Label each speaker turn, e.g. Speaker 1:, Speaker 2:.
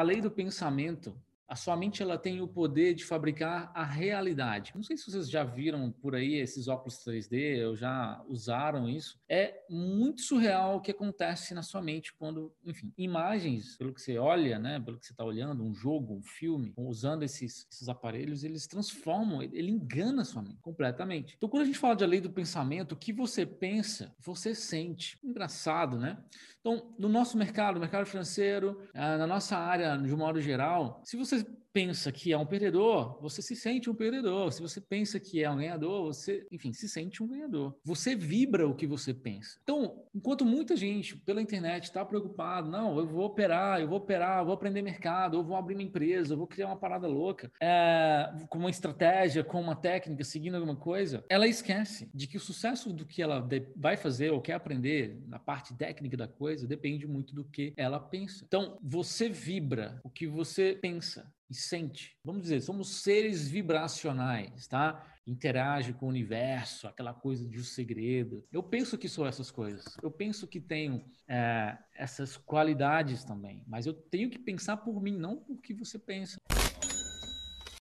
Speaker 1: a lei do pensamento a sua mente ela tem o poder de fabricar a realidade. Não sei se vocês já viram por aí esses óculos 3D ou já usaram isso. É muito surreal o que acontece na sua mente quando, enfim, imagens, pelo que você olha, né, pelo que você está olhando, um jogo, um filme, usando esses, esses aparelhos, eles transformam, ele engana a sua mente completamente. Então, quando a gente fala de lei do pensamento, o que você pensa, você sente. Engraçado, né? Então, no nosso mercado, mercado financeiro, ah, na nossa área de modo geral, se você is pensa que é um perdedor, você se sente um perdedor. Se você pensa que é um ganhador, você, enfim, se sente um ganhador. Você vibra o que você pensa. Então, enquanto muita gente pela internet está preocupado, não, eu vou operar, eu vou operar, eu vou aprender mercado, eu vou abrir uma empresa, eu vou criar uma parada louca, é, com uma estratégia, com uma técnica, seguindo alguma coisa, ela esquece de que o sucesso do que ela vai fazer ou quer aprender na parte técnica da coisa depende muito do que ela pensa. Então, você vibra o que você pensa e sente. Vamos dizer, somos seres vibracionais, tá? Interage com o universo, aquela coisa de um segredo. Eu penso que sou essas coisas. Eu penso que tenho é, essas qualidades também. Mas eu tenho que pensar por mim, não por que você pensa.